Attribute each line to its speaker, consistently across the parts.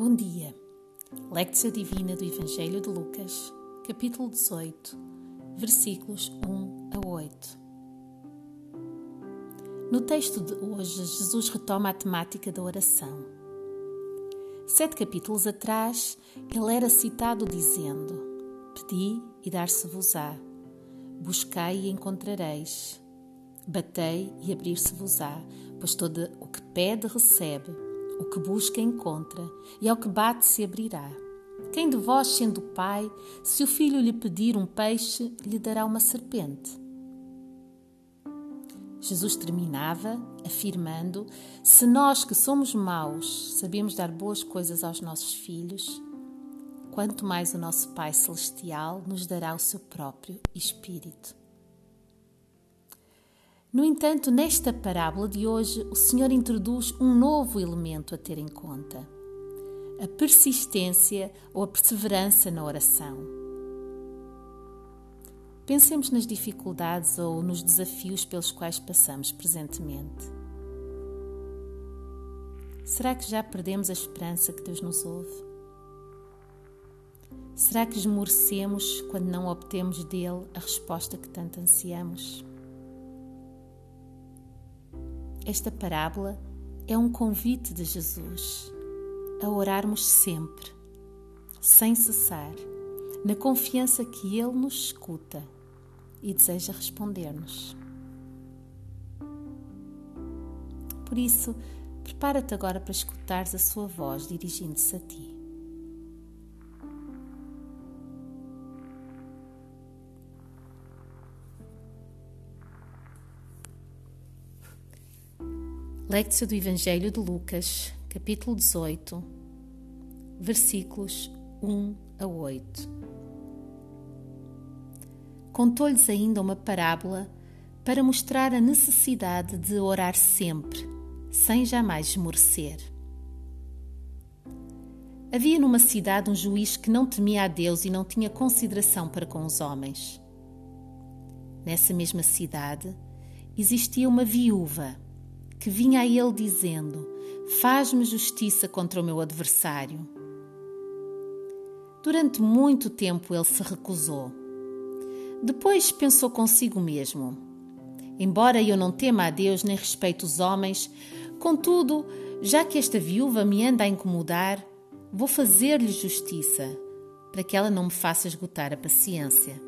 Speaker 1: Bom dia. Lectio Divina do Evangelho de Lucas, capítulo 18, versículos 1 a 8. No texto de hoje, Jesus retoma a temática da oração. Sete capítulos atrás, ele era citado dizendo: Pedi e dar-se-vos-á, buscai e encontrareis, batei e abrir-se-vos-á, pois todo o que pede recebe o que busca encontra, e ao que bate se abrirá. Quem de vós, sendo pai, se o filho lhe pedir um peixe, lhe dará uma serpente? Jesus terminava afirmando: Se nós que somos maus sabemos dar boas coisas aos nossos filhos, quanto mais o nosso Pai Celestial nos dará o seu próprio Espírito. No entanto, nesta parábola de hoje, o Senhor introduz um novo elemento a ter em conta: a persistência ou a perseverança na oração. Pensemos nas dificuldades ou nos desafios pelos quais passamos presentemente. Será que já perdemos a esperança que Deus nos ouve? Será que esmorecemos quando não obtemos dele a resposta que tanto ansiamos? Esta parábola é um convite de Jesus a orarmos sempre, sem cessar, na confiança que Ele nos escuta e deseja responder-nos. Por isso, prepara-te agora para escutares a Sua voz dirigindo-se a ti. Lectio do Evangelho de Lucas, capítulo 18, versículos 1 a 8. Contou-lhes ainda uma parábola para mostrar a necessidade de orar sempre, sem jamais esmorecer. Havia numa cidade um juiz que não temia a Deus e não tinha consideração para com os homens. Nessa mesma cidade existia uma viúva que vinha a ele dizendo: Faz-me justiça contra o meu adversário. Durante muito tempo ele se recusou. Depois pensou consigo mesmo: Embora eu não tema a Deus nem respeito os homens, contudo, já que esta viúva me anda a incomodar, vou fazer-lhe justiça, para que ela não me faça esgotar a paciência.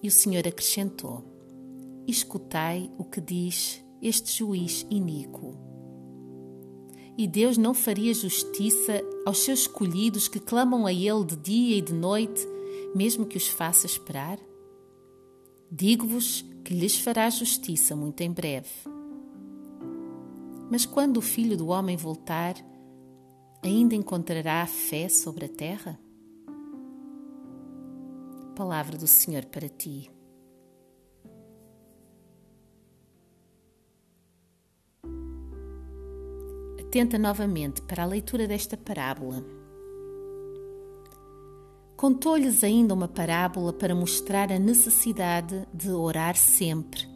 Speaker 1: E o Senhor acrescentou: escutai o que diz este juiz iníquo. E Deus não faria justiça aos seus escolhidos que clamam a Ele de dia e de noite, mesmo que os faça esperar? Digo-vos que lhes fará justiça muito em breve. Mas quando o Filho do Homem voltar, ainda encontrará fé sobre a terra? Palavra do Senhor para ti. Atenta novamente para a leitura desta parábola. Contou-lhes ainda uma parábola para mostrar a necessidade de orar sempre,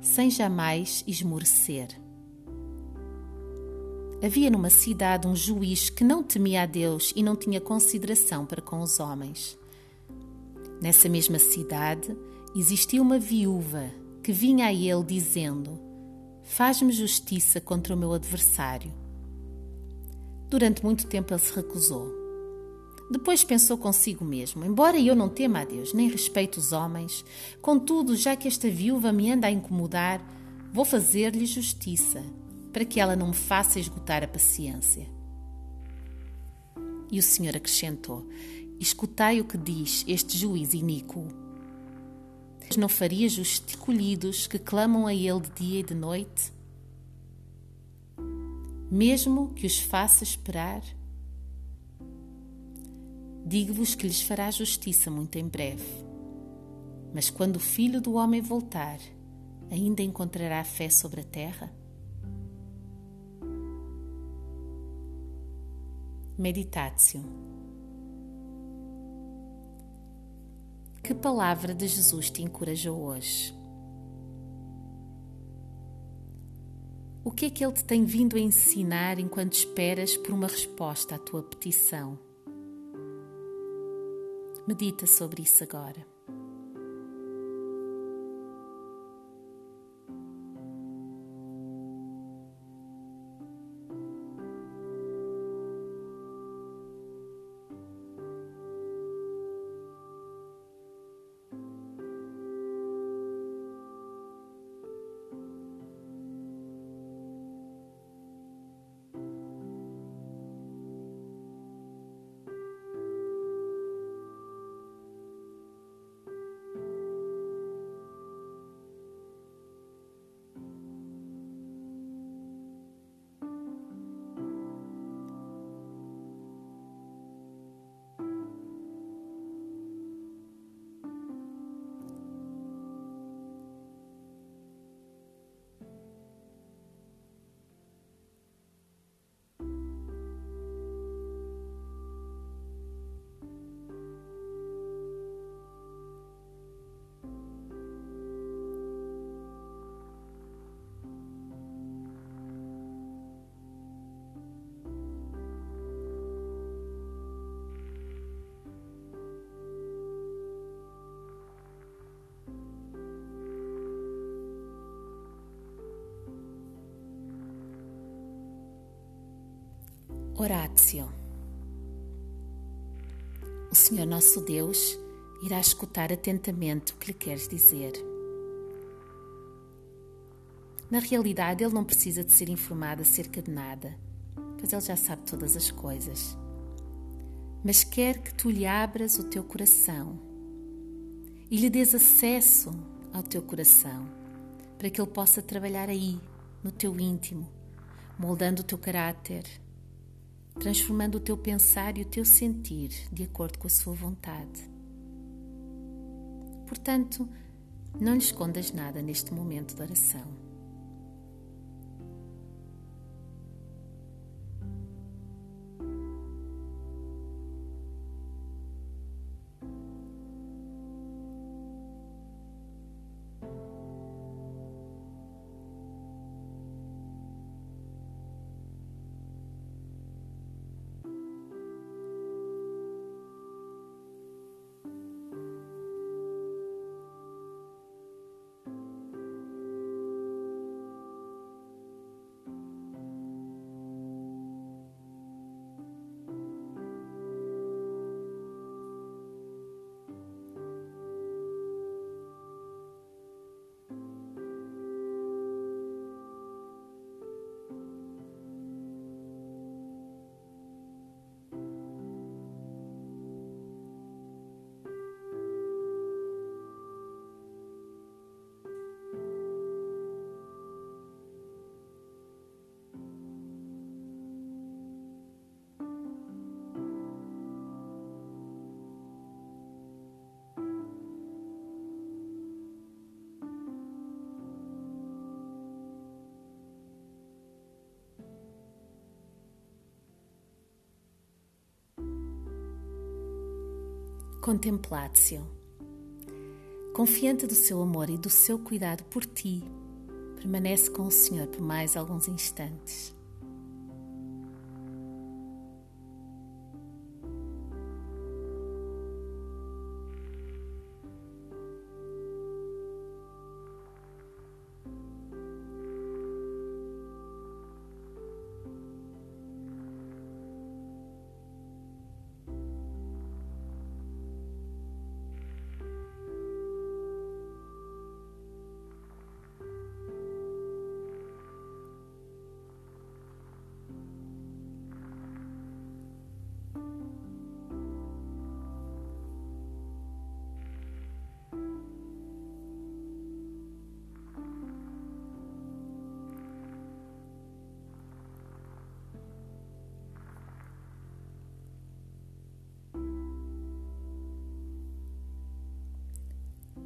Speaker 1: sem jamais esmorecer. Havia numa cidade um juiz que não temia a Deus e não tinha consideração para com os homens. Nessa mesma cidade existia uma viúva que vinha a ele dizendo: Faz-me justiça contra o meu adversário. Durante muito tempo ele se recusou. Depois pensou consigo mesmo: embora eu não tema a Deus, nem respeito os homens, contudo, já que esta viúva me anda a incomodar, vou fazer-lhe justiça, para que ela não me faça esgotar a paciência. E o Senhor acrescentou: Escutai o que diz este juiz iníquo. Não faria justos escolhidos que clamam a Ele de dia e de noite? mesmo que os faça esperar? Digo-vos que lhes fará justiça muito em breve. Mas quando o Filho do Homem voltar, ainda encontrará fé sobre a terra? Meditatio. Que palavra de Jesus te encorajou hoje? O que é que Ele te tem vindo a ensinar enquanto esperas por uma resposta à tua petição? Medita sobre isso agora. Horácio. O Senhor nosso Deus irá escutar atentamente o que lhe queres dizer. Na realidade, ele não precisa de ser informado acerca de nada, pois ele já sabe todas as coisas. Mas quer que tu lhe abras o teu coração e lhe des acesso ao teu coração, para que ele possa trabalhar aí, no teu íntimo, moldando o teu caráter, transformando o teu pensar e o teu sentir de acordo com a sua vontade. Portanto, não lhe escondas nada neste momento de oração. Contemplatio. Confiante do seu amor e do seu cuidado por ti, permanece com o Senhor por mais alguns instantes.